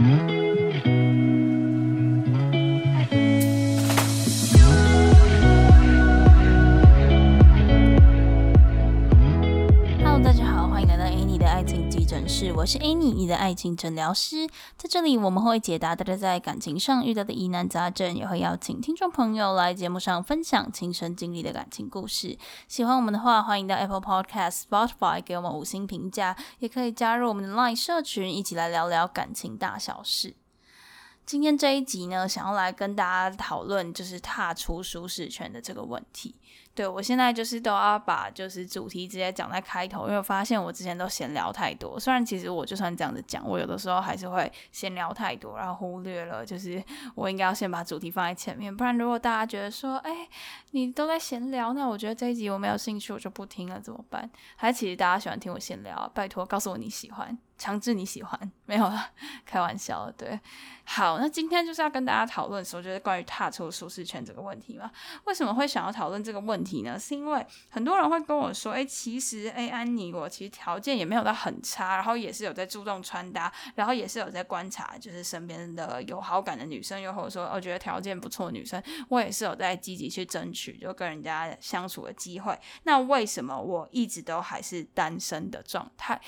我是 Annie，你的爱情诊疗师。在这里，我们会解答大家在感情上遇到的疑难杂症，也会邀请听众朋友来节目上分享亲身经历的感情故事。喜欢我们的话，欢迎到 Apple Podcast、Spotify 给我们五星评价，也可以加入我们的 Line 社群，一起来聊聊感情大小事。今天这一集呢，想要来跟大家讨论，就是踏出舒适圈的这个问题。对，我现在就是都要把就是主题直接讲在开头，因为我发现我之前都闲聊太多。虽然其实我就算这样子讲，我有的时候还是会闲聊太多，然后忽略了就是我应该要先把主题放在前面。不然如果大家觉得说，哎，你都在闲聊，那我觉得这一集我没有兴趣，我就不听了，怎么办？还其实大家喜欢听我闲聊，拜托告诉我你喜欢，强制你喜欢，没有了，开玩笑，对。好，那今天就是要跟大家讨论说，就是关于踏出舒适圈这个问题嘛。为什么会想要讨论这个问题？呢？是因为很多人会跟我说，哎，其实，哎，安妮，我其实条件也没有到很差，然后也是有在注重穿搭，然后也是有在观察，就是身边的有好感的女生，又或者说我觉得条件不错的女生，我也是有在积极去争取，就跟人家相处的机会。那为什么我一直都还是单身的状态？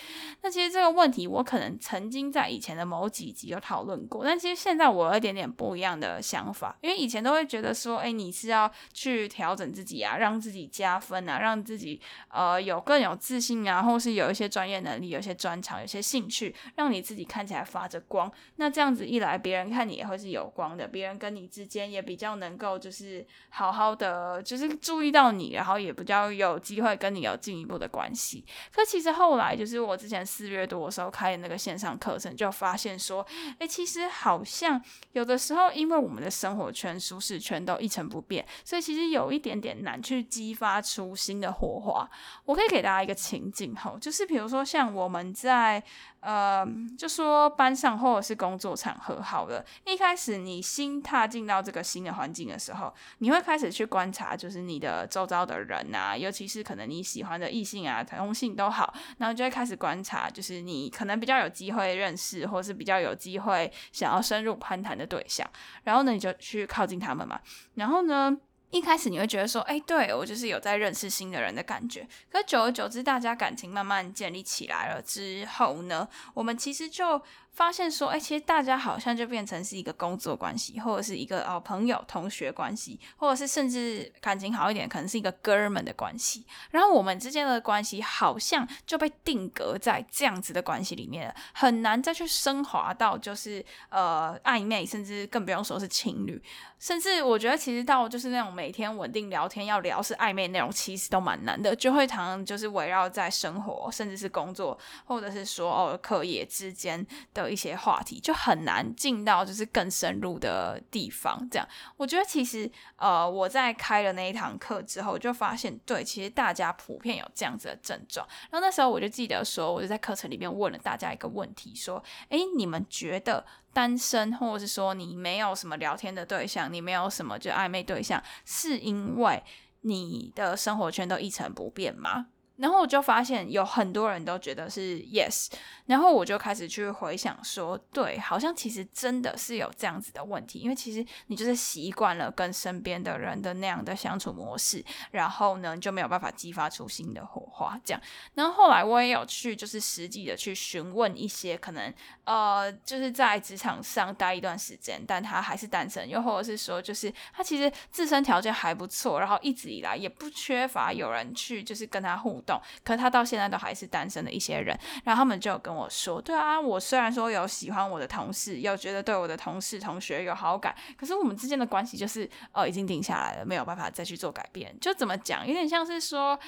那其实这个问题，我可能曾经在以前的某几集有讨论过，但其实现在我有一点点不一样的想法，因为以前都会觉得说，哎，你是要去调整自己啊，让让自己加分啊，让自己呃有更有自信啊，或是有一些专业能力，有一些专长，有些兴趣，让你自己看起来发着光。那这样子一来，别人看你也会是有光的，别人跟你之间也比较能够就是好好的，就是注意到你，然后也比较有机会跟你有进一步的关系。可其实后来就是我之前四月多的时候开的那个线上课程，就发现说，哎，其实好像有的时候，因为我们的生活圈、舒适圈都一成不变，所以其实有一点点难去。激发出新的火花。我可以给大家一个情境吼，就是比如说像我们在呃，就说班上或者是工作场合好了，一开始你新踏进到这个新的环境的时候，你会开始去观察，就是你的周遭的人啊，尤其是可能你喜欢的异性啊、同性都好，然后就会开始观察，就是你可能比较有机会认识，或是比较有机会想要深入攀谈的对象，然后呢，你就去靠近他们嘛，然后呢。一开始你会觉得说，哎，对，我就是有在认识新的人的感觉。可久而久之，大家感情慢慢建立起来了之后呢，我们其实就。发现说，哎，其实大家好像就变成是一个工作关系，或者是一个哦朋友、同学关系，或者是甚至感情好一点，可能是一个哥们的关系。然后我们之间的关系好像就被定格在这样子的关系里面了，很难再去升华到就是呃暧昧，甚至更不用说是情侣。甚至我觉得，其实到就是那种每天稳定聊天要聊是暧昧内容，其实都蛮难的，就会常常就是围绕在生活，甚至是工作，或者是说哦课业之间的。有一些话题就很难进到就是更深入的地方，这样我觉得其实呃我在开了那一堂课之后，就发现对，其实大家普遍有这样子的症状。然后那时候我就记得说，我就在课程里面问了大家一个问题，说：诶，你们觉得单身，或者是说你没有什么聊天的对象，你没有什么就暧昧对象，是因为你的生活圈都一成不变吗？然后我就发现有很多人都觉得是 yes，然后我就开始去回想说，对，好像其实真的是有这样子的问题，因为其实你就是习惯了跟身边的人的那样的相处模式，然后呢就没有办法激发出新的火花，这样。然后后来我也有去就是实际的去询问一些可能呃就是在职场上待一段时间，但他还是单身，又或者是说就是他其实自身条件还不错，然后一直以来也不缺乏有人去就是跟他互动。可他到现在都还是单身的一些人，然后他们就跟我说：“对啊，我虽然说有喜欢我的同事，有觉得对我的同事同学有好感，可是我们之间的关系就是呃已经定下来了，没有办法再去做改变。就怎么讲，有点像是说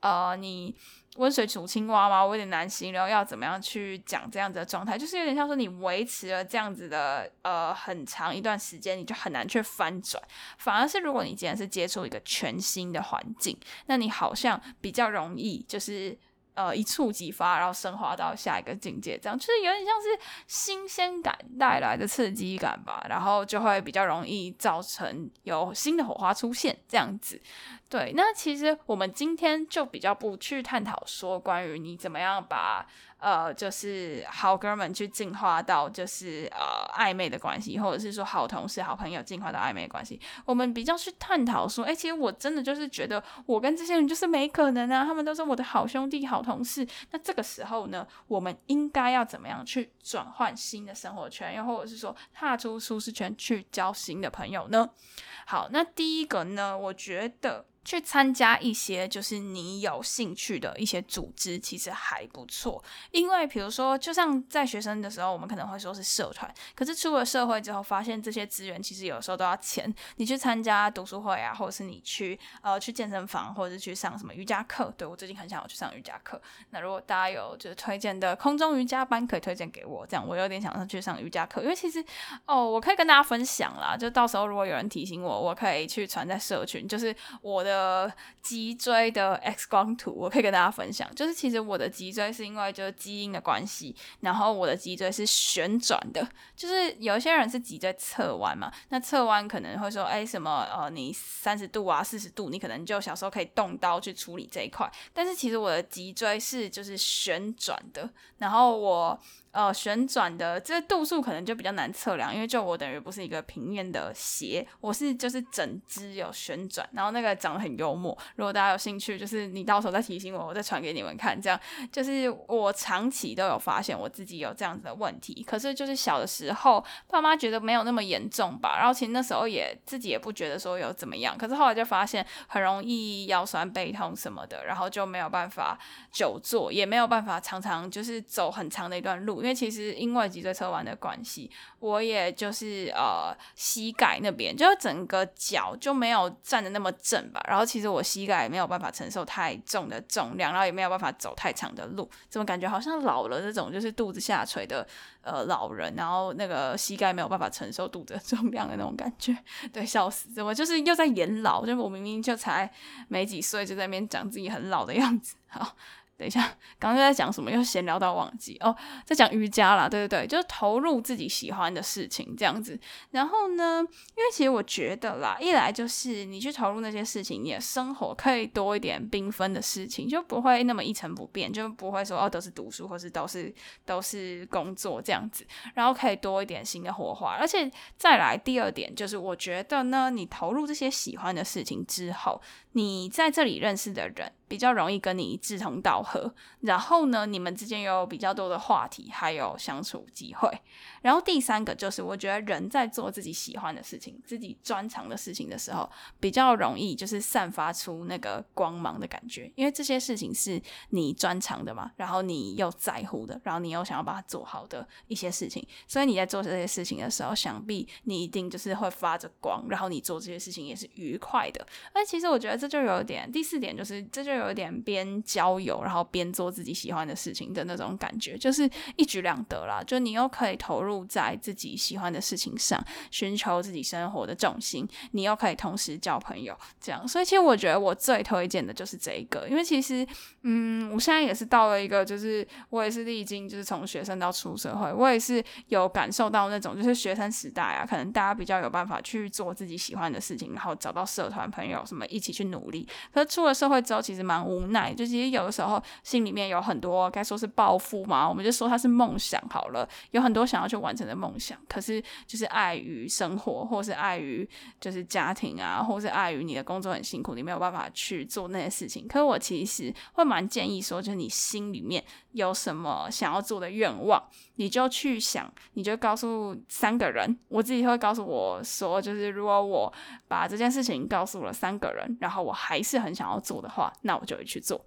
呃你温水煮青蛙吗？我有点难形容要怎么样去讲这样子的状态，就是有点像说你维持了这样子的呃很长一段时间，你就很难去翻转。反而是如果你今天是接触一个全新的环境，那你好像比较容易就是。”呃，一触即发，然后升华到下一个境界，这样就是有点像是新鲜感带来的刺激感吧，然后就会比较容易造成有新的火花出现，这样子。对，那其实我们今天就比较不去探讨说关于你怎么样把呃，就是好哥们去进化到就是呃暧昧的关系，或者是说好同事、好朋友进化到暧昧的关系。我们比较去探讨说，哎，其实我真的就是觉得我跟这些人就是没可能啊，他们都是我的好兄弟、好同事。那这个时候呢，我们应该要怎么样去转换新的生活圈，又或者是说踏出舒适圈去交新的朋友呢？好，那第一个呢，我觉得。去参加一些就是你有兴趣的一些组织，其实还不错。因为比如说，就像在学生的时候，我们可能会说是社团，可是出了社会之后，发现这些资源其实有时候都要钱。你去参加读书会啊，或者是你去呃去健身房，或者是去上什么瑜伽课。对，我最近很想要去上瑜伽课。那如果大家有就是推荐的空中瑜伽班，可以推荐给我，这样我有点想上去上瑜伽课。因为其实哦，我可以跟大家分享啦，就到时候如果有人提醒我，我可以去传在社群，就是我的。呃，脊椎的 X 光图，我可以跟大家分享。就是其实我的脊椎是因为就是基因的关系，然后我的脊椎是旋转的。就是有一些人是脊椎侧弯嘛，那侧弯可能会说，哎，什么呃，你三十度啊，四十度，你可能就小时候可以动刀去处理这一块。但是其实我的脊椎是就是旋转的，然后我。呃，旋转的这个度数可能就比较难测量，因为就我等于不是一个平面的鞋，我是就是整只有旋转，然后那个长得很幽默。如果大家有兴趣，就是你到时候再提醒我，我再传给你们看。这样就是我长期都有发现我自己有这样子的问题，可是就是小的时候爸妈觉得没有那么严重吧，然后其实那时候也自己也不觉得说有怎么样，可是后来就发现很容易腰酸背痛什么的，然后就没有办法久坐，也没有办法常常就是走很长的一段路。因为其实因为脊椎侧弯的关系，我也就是呃膝盖那边就整个脚就没有站得那么正吧，然后其实我膝盖也没有办法承受太重的重量，然后也没有办法走太长的路，怎么感觉好像老了这种就是肚子下垂的呃老人，然后那个膝盖没有办法承受肚子的重量的那种感觉，对，笑死，怎么就是又在演老？就我明明就才没几岁，就在那边讲自己很老的样子，好。等一下，刚刚在讲什么？又闲聊到忘记哦，在讲瑜伽啦，对对对，就是投入自己喜欢的事情这样子。然后呢，因为其实我觉得啦，一来就是你去投入那些事情，你的生活可以多一点缤纷的事情，就不会那么一成不变，就不会说哦都是读书，或是都是都是工作这样子。然后可以多一点新的火花，而且再来第二点就是，我觉得呢，你投入这些喜欢的事情之后，你在这里认识的人。比较容易跟你志同道合，然后呢，你们之间有比较多的话题，还有相处机会。然后第三个就是，我觉得人在做自己喜欢的事情、自己专长的事情的时候，比较容易就是散发出那个光芒的感觉，因为这些事情是你专长的嘛，然后你又在乎的，然后你又想要把它做好的一些事情，所以你在做这些事情的时候，想必你一定就是会发着光，然后你做这些事情也是愉快的。而其实我觉得这就有点，第四点就是这就。就有点边交友，然后边做自己喜欢的事情的那种感觉，就是一举两得啦。就你又可以投入在自己喜欢的事情上，寻求自己生活的重心，你又可以同时交朋友，这样。所以其实我觉得我最推荐的就是这一个，因为其实，嗯，我现在也是到了一个，就是我也是历经，就是从学生到出社会，我也是有感受到那种，就是学生时代啊，可能大家比较有办法去做自己喜欢的事情，然后找到社团朋友什么一起去努力。可是出了社会之后，其实蛮无奈，就其实有的时候心里面有很多该说是抱负嘛，我们就说它是梦想好了，有很多想要去完成的梦想，可是就是碍于生活，或是碍于就是家庭啊，或是碍于你的工作很辛苦，你没有办法去做那些事情。可是我其实会蛮建议说，就是你心里面有什么想要做的愿望，你就去想，你就告诉三个人，我自己会告诉我说，就是如果我把这件事情告诉了三个人，然后我还是很想要做的话，那我就会去做。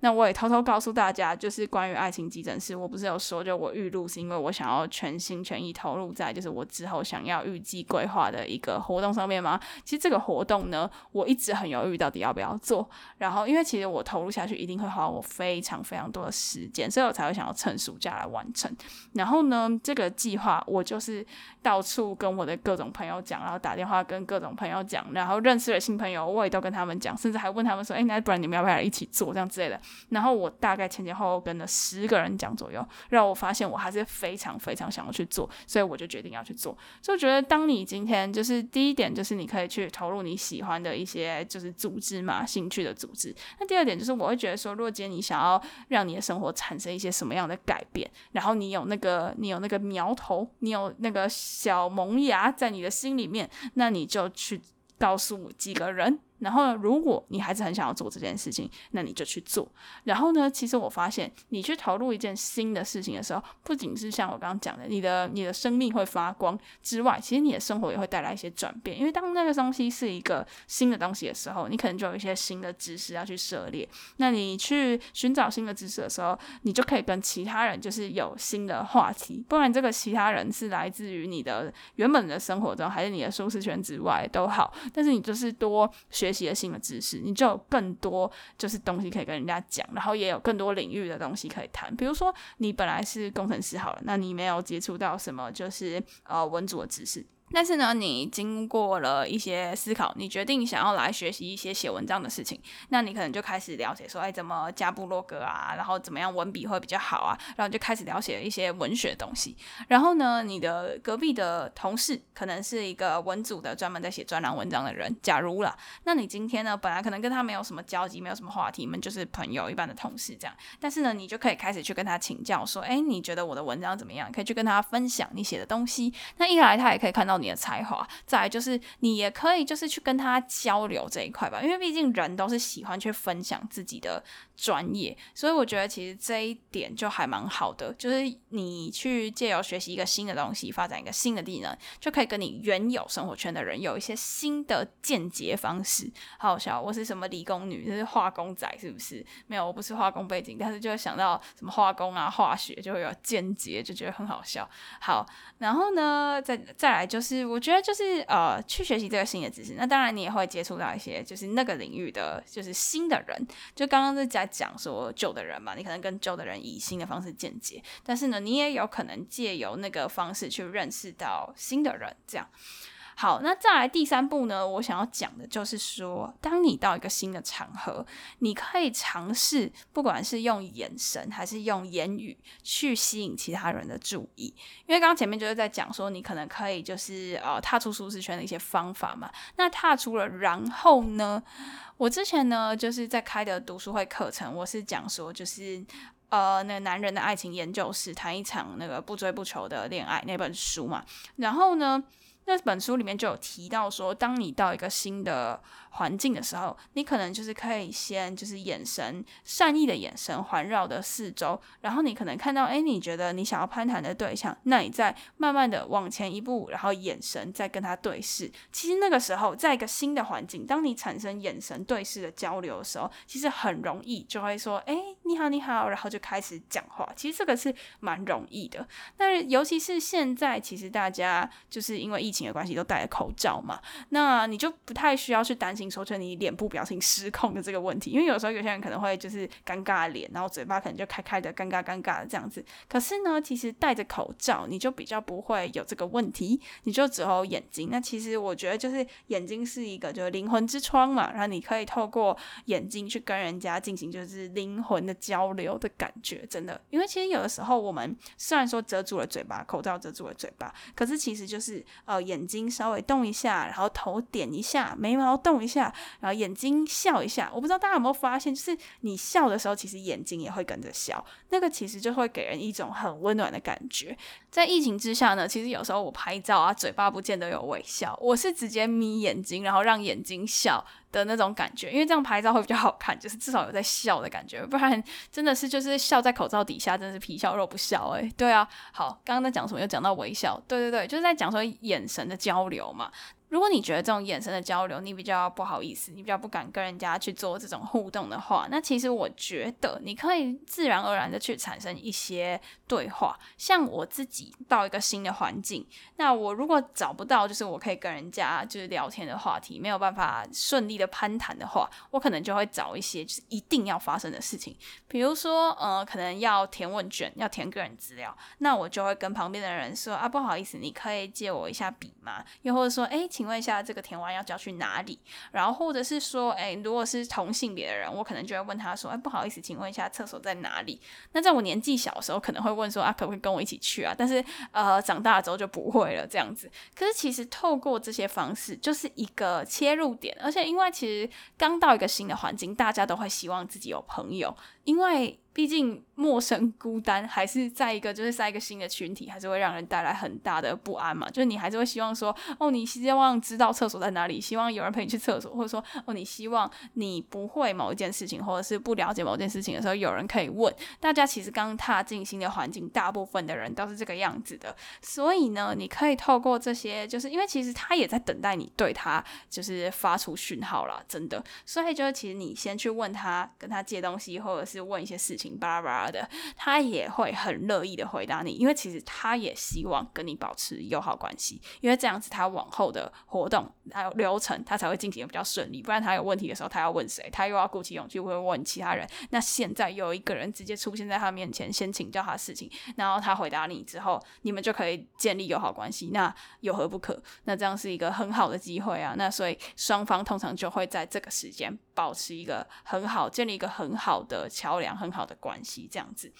那我也偷偷告诉大家，就是关于爱情急诊室，我不是有说，就我预录是因为我想要全心全意投入在就是我之后想要预计规划的一个活动上面吗？其实这个活动呢，我一直很犹豫到底要不要做。然后因为其实我投入下去一定会花我非常非常多的时间，所以我才会想要趁暑假来完成。然后呢，这个计划我就是到处跟我的各种朋友讲，然后打电话跟各种朋友讲，然后认识了新朋友，我也都跟他们讲，甚至还问他们说：“哎，那不然你们要不要一起做这样之类的？”然后我大概前前后后跟了十个人讲左右，让我发现我还是非常非常想要去做，所以我就决定要去做。所以我觉得，当你今天就是第一点，就是你可以去投入你喜欢的一些就是组织嘛，兴趣的组织。那第二点就是，我会觉得说，如果今天你想要让你的生活产生一些什么样的改变，然后你有那个你有那个苗头，你有那个小萌芽在你的心里面，那你就去告诉几个人。然后呢，如果你还是很想要做这件事情，那你就去做。然后呢，其实我发现，你去投入一件新的事情的时候，不仅是像我刚刚讲的，你的你的生命会发光之外，其实你的生活也会带来一些转变。因为当那个东西是一个新的东西的时候，你可能就有一些新的知识要去涉猎。那你去寻找新的知识的时候，你就可以跟其他人就是有新的话题。不然这个其他人是来自于你的原本的生活中，还是你的舒适圈之外都好，但是你就是多学。学习新的知识，你就有更多就是东西可以跟人家讲，然后也有更多领域的东西可以谈。比如说，你本来是工程师好了，那你没有接触到什么就是呃文组的知识。但是呢，你经过了一些思考，你决定想要来学习一些写文章的事情，那你可能就开始了解说，哎，怎么加布洛格啊，然后怎么样文笔会比较好啊，然后就开始了解一些文学的东西。然后呢，你的隔壁的同事可能是一个文组的，专门在写专栏文章的人。假如啦，那你今天呢，本来可能跟他没有什么交集，没有什么话题，你们就是朋友一般的同事这样。但是呢，你就可以开始去跟他请教，说，哎，你觉得我的文章怎么样？可以去跟他分享你写的东西。那一来，他也可以看到。你的才华，再来就是你也可以就是去跟他交流这一块吧，因为毕竟人都是喜欢去分享自己的专业，所以我觉得其实这一点就还蛮好的，就是你去借由学习一个新的东西，发展一个新的技能，就可以跟你原有生活圈的人有一些新的见解方式。好好笑，我是什么理工女，就是化工仔，是不是？没有，我不是化工背景，但是就会想到什么化工啊、化学，就会有见解，就觉得很好笑。好，然后呢，再 再来就是。是，我觉得就是呃，去学习这个新的知识。那当然，你也会接触到一些就是那个领域的就是新的人。就刚刚是在讲说旧的人嘛，你可能跟旧的人以新的方式间接，但是呢，你也有可能借由那个方式去认识到新的人，这样。好，那再来第三步呢？我想要讲的就是说，当你到一个新的场合，你可以尝试，不管是用眼神还是用言语去吸引其他人的注意。因为刚刚前面就是在讲说，你可能可以就是呃踏出舒适圈的一些方法嘛。那踏出了，然后呢？我之前呢就是在开的读书会课程，我是讲说就是呃那个男人的爱情研究室，谈一场那个不追不求的恋爱那本书嘛。然后呢，那本书里面就有提到说，当你到一个新的环境的时候，你可能就是可以先就是眼神善意的眼神环绕的四周，然后你可能看到，哎，你觉得你想要攀谈的对象，那你再慢慢的往前一步，然后眼神再跟他对视。其实那个时候，在一个新的环境，当你产生眼神对视的交流的时候，其实很容易就会说，哎，你好，你好，然后就开始讲话。其实这个是蛮容易的。但是尤其是现在，其实大家就是因为疫情的关系都戴了口罩嘛，那你就不太需要去担心说，就你脸部表情失控的这个问题，因为有时候有些人可能会就是尴尬脸，然后嘴巴可能就开开的，尴尬尴尬的这样子。可是呢，其实戴着口罩，你就比较不会有这个问题，你就只有眼睛。那其实我觉得就是眼睛是一个就是灵魂之窗嘛，然后你可以透过眼睛去跟人家进行就是灵魂的交流的感觉，真的。因为其实有的时候我们虽然说遮住了嘴巴，口罩遮住了嘴巴，可是其实就是呃眼睛稍微动一下，然后头点一下，眉毛动一下，然后眼睛笑一下。我不知道大家有没有发现，就是你笑的时候，其实眼睛也会跟着笑，那个其实就会给人一种很温暖的感觉。在疫情之下呢，其实有时候我拍照啊，嘴巴不见得有微笑，我是直接眯眼睛，然后让眼睛笑的那种感觉，因为这样拍照会比较好看，就是至少有在笑的感觉，不然真的是就是笑在口罩底下，真的是皮笑肉不笑诶、对啊，好，刚刚在讲什么？又讲到微笑，对对对，就是在讲说眼神的交流嘛。如果你觉得这种眼神的交流你比较不好意思，你比较不敢跟人家去做这种互动的话，那其实我觉得你可以自然而然的去产生一些对话。像我自己到一个新的环境，那我如果找不到就是我可以跟人家就是聊天的话题，没有办法顺利的攀谈的话，我可能就会找一些就是一定要发生的事情，比如说呃，可能要填问卷，要填个人资料，那我就会跟旁边的人说啊，不好意思，你可以借我一下笔吗？又或者说，哎，请请问一下，这个填完要交去哪里？然后或者是说，哎，如果是同性别的人，我可能就会问他说，哎，不好意思，请问一下，厕所在哪里？那在我年纪小的时候，可能会问说，啊，可不可以跟我一起去啊？但是，呃，长大了之后就不会了，这样子。可是其实透过这些方式，就是一个切入点，而且因为其实刚到一个新的环境，大家都会希望自己有朋友，因为。毕竟陌生、孤单，还是在一个就是在一个新的群体，还是会让人带来很大的不安嘛。就是你还是会希望说，哦，你希望知道厕所在哪里，希望有人陪你去厕所，或者说，哦，你希望你不会某一件事情，或者是不了解某件事情的时候，有人可以问。大家其实刚踏进新的环境，大部分的人都是这个样子的。所以呢，你可以透过这些，就是因为其实他也在等待你对他就是发出讯号啦，真的。所以就是其实你先去问他，跟他借东西，或者是问一些事情。巴拉巴拉的，他也会很乐意的回答你，因为其实他也希望跟你保持友好关系，因为这样子他往后的活动还有流程，他才会进行的比较顺利。不然他有问题的时候，他要问谁？他又要鼓起勇气会问其他人。那现在有一个人直接出现在他面前，先请教他事情，然后他回答你之后，你们就可以建立友好关系。那有何不可？那这样是一个很好的机会啊！那所以双方通常就会在这个时间保持一个很好，建立一个很好的桥梁，很好的关系，这样子。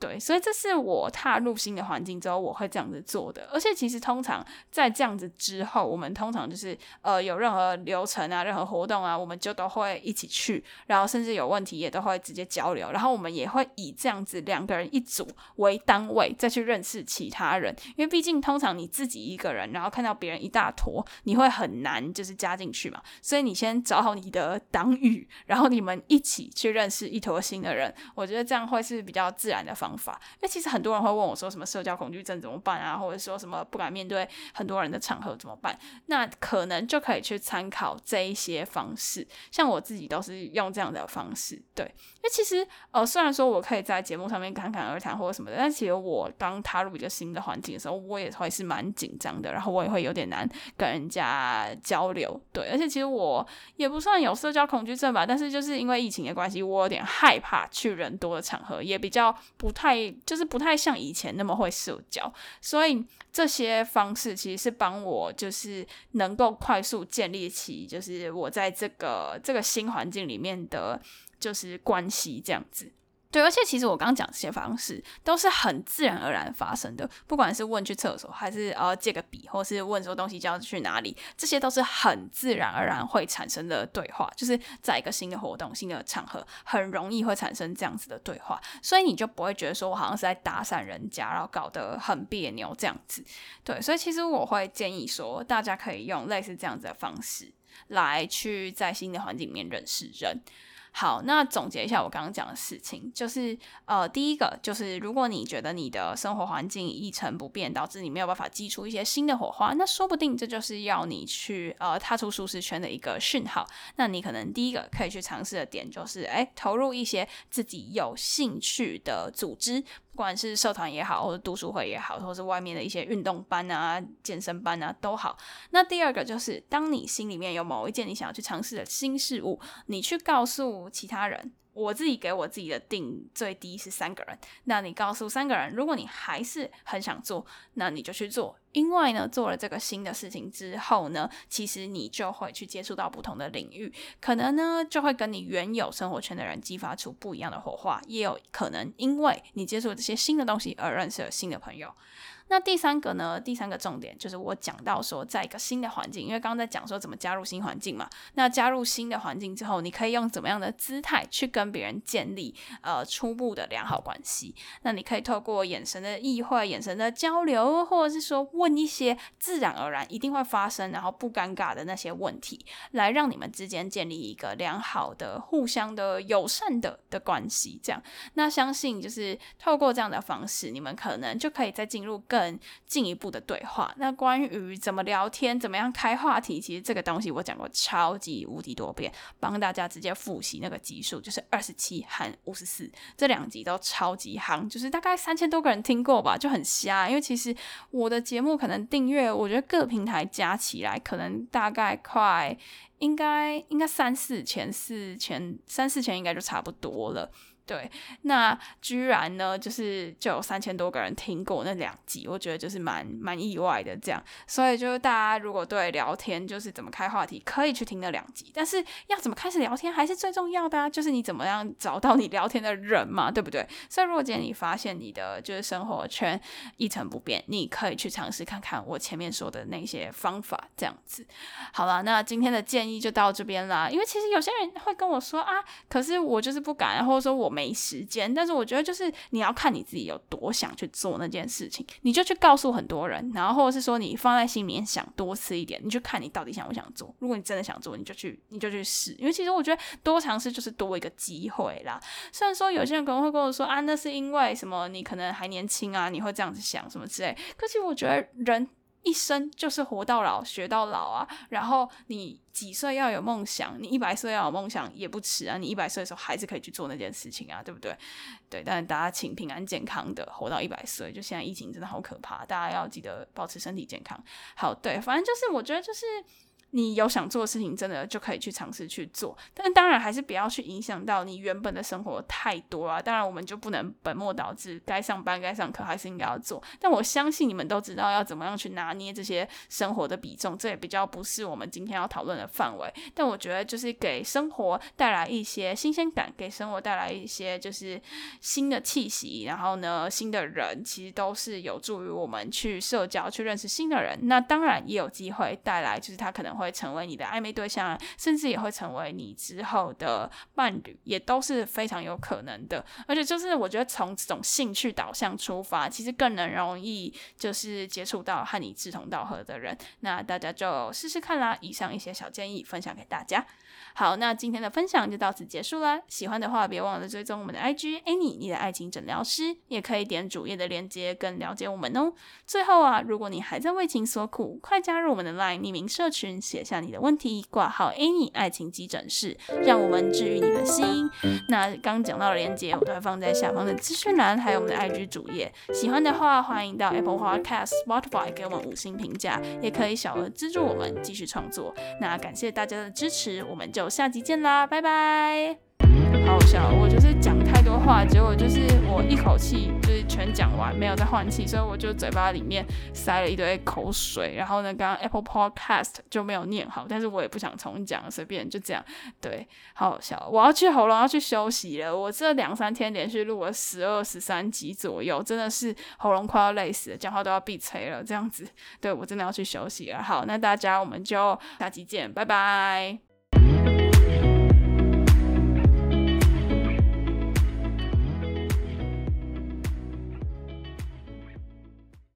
对，所以这是我踏入新的环境之后，我会这样子做的。而且其实通常在这样子之后，我们通常就是呃有任何流程啊、任何活动啊，我们就都会一起去，然后甚至有问题也都会直接交流。然后我们也会以这样子两个人一组为单位再去认识其他人，因为毕竟通常你自己一个人，然后看到别人一大坨，你会很难就是加进去嘛。所以你先找好你的党羽，然后你们一起去认识一坨新的人。我觉得这样会是比较自然的方。方法，因为其实很多人会问我说什么社交恐惧症怎么办啊，或者说什么不敢面对很多人的场合怎么办？那可能就可以去参考这一些方式。像我自己都是用这样的方式，对。因为其实呃，虽然说我可以在节目上面侃侃而谈或者什么的，但其实我刚踏入一个新的环境的时候，我也会是蛮紧张的，然后我也会有点难跟人家交流，对。而且其实我也不算有社交恐惧症吧，但是就是因为疫情的关系，我有点害怕去人多的场合，也比较不太。就是不太像以前那么会社交，所以这些方式其实是帮我就是能够快速建立起就是我在这个这个新环境里面的就是关系这样子。对，而且其实我刚刚讲这些方式都是很自然而然发生的，不管是问去厕所，还是呃借个笔，或是问说东西交去哪里，这些都是很自然而然会产生的对话，就是在一个新的活动、新的场合，很容易会产生这样子的对话，所以你就不会觉得说我好像是在搭讪人家，然后搞得很别扭这样子。对，所以其实我会建议说，大家可以用类似这样子的方式来去在新的环境里面认识人。好，那总结一下我刚刚讲的事情，就是呃，第一个就是如果你觉得你的生活环境一成不变，导致你没有办法激出一些新的火花，那说不定这就是要你去呃踏出舒适圈的一个讯号。那你可能第一个可以去尝试的点就是，哎，投入一些自己有兴趣的组织。不管是社团也好，或者读书会也好，或者是外面的一些运动班啊、健身班啊都好。那第二个就是，当你心里面有某一件你想要去尝试的新事物，你去告诉其他人。我自己给我自己的定最低是三个人，那你告诉三个人，如果你还是很想做，那你就去做。因为呢，做了这个新的事情之后呢，其实你就会去接触到不同的领域，可能呢就会跟你原有生活圈的人激发出不一样的火花，也有可能因为你接触这些新的东西而认识了新的朋友。那第三个呢？第三个重点就是我讲到说，在一个新的环境，因为刚刚在讲说怎么加入新环境嘛。那加入新的环境之后，你可以用怎么样的姿态去跟别人建立呃初步的良好关系？那你可以透过眼神的意会、眼神的交流，或者是说问一些自然而然一定会发生，然后不尴尬的那些问题，来让你们之间建立一个良好的、互相的友善的的关系。这样，那相信就是透过这样的方式，你们可能就可以再进入更进一步的对话。那关于怎么聊天、怎么样开话题，其实这个东西我讲过超级无敌多遍，帮大家直接复习那个集数，就是二十七和五十四这两集都超级夯，就是大概三千多个人听过吧，就很瞎。因为其实我的节目可能订阅，我觉得各平台加起来可能大概快。应该应该三四千四千三四千应该就差不多了。对，那居然呢，就是就有三千多个人听过那两集，我觉得就是蛮蛮意外的这样。所以就是大家如果对聊天就是怎么开话题，可以去听那两集。但是要怎么开始聊天还是最重要的啊，就是你怎么样找到你聊天的人嘛，对不对？所以如果今天你发现你的就是生活圈一成不变，你可以去尝试看看我前面说的那些方法，这样子。好了，那今天的建议就到这边啦。因为其实有些人会跟我说啊，可是我就是不敢，或者说我。没时间，但是我觉得就是你要看你自己有多想去做那件事情，你就去告诉很多人，然后或者是说你放在心里面想多次一点，你就看你到底想不想做。如果你真的想做，你就去，你就去试。因为其实我觉得多尝试就是多一个机会啦。虽然说有些人可能会跟我说啊，那是因为什么？你可能还年轻啊，你会这样子想什么之类。可是我觉得人。一生就是活到老学到老啊，然后你几岁要有梦想，你一百岁要有梦想也不迟啊，你一百岁的时候还是可以去做那件事情啊，对不对？对，但是大家请平安健康的活到一百岁，就现在疫情真的好可怕，大家要记得保持身体健康。好，对，反正就是我觉得就是。你有想做的事情，真的就可以去尝试去做，但当然还是不要去影响到你原本的生活太多啊。当然，我们就不能本末倒置，该上班该上课还是应该要做。但我相信你们都知道要怎么样去拿捏这些生活的比重，这也比较不是我们今天要讨论的范围。但我觉得就是给生活带来一些新鲜感，给生活带来一些就是新的气息，然后呢，新的人其实都是有助于我们去社交、去认识新的人。那当然也有机会带来，就是他可能会。会成为你的暧昧对象，甚至也会成为你之后的伴侣，也都是非常有可能的。而且，就是我觉得从这种兴趣导向出发，其实更能容易就是接触到和你志同道合的人。那大家就试试看啦。以上一些小建议分享给大家。好，那今天的分享就到此结束啦。喜欢的话，别忘了追踪我们的 IG Annie，你的爱情诊疗师，也可以点主页的链接更了解我们哦。最后啊，如果你还在为情所苦，快加入我们的 LINE 匿名社群，写下你的问题，挂号 Annie 爱情急诊室，让我们治愈你的心。那刚讲到的链接，我都会放在下方的资讯栏，还有我们的 IG 主页。喜欢的话，欢迎到 Apple Podcast、Spotify 给我们五星评价，也可以小额资助我们继续创作。那感谢大家的支持，我们就。下集见啦，拜拜！好笑，我就是讲太多话，结果就是我一口气就是全讲完，没有再换气，所以我就嘴巴里面塞了一堆口水。然后呢，刚刚 Apple Podcast 就没有念好，但是我也不想重讲，随便就这样。对，好笑，我要去喉咙要去休息了。我这两三天连续录了十二、十三集左右，真的是喉咙快要累死了，讲话都要闭嘴了，这样子。对，我真的要去休息了。好，那大家我们就下集见，拜拜。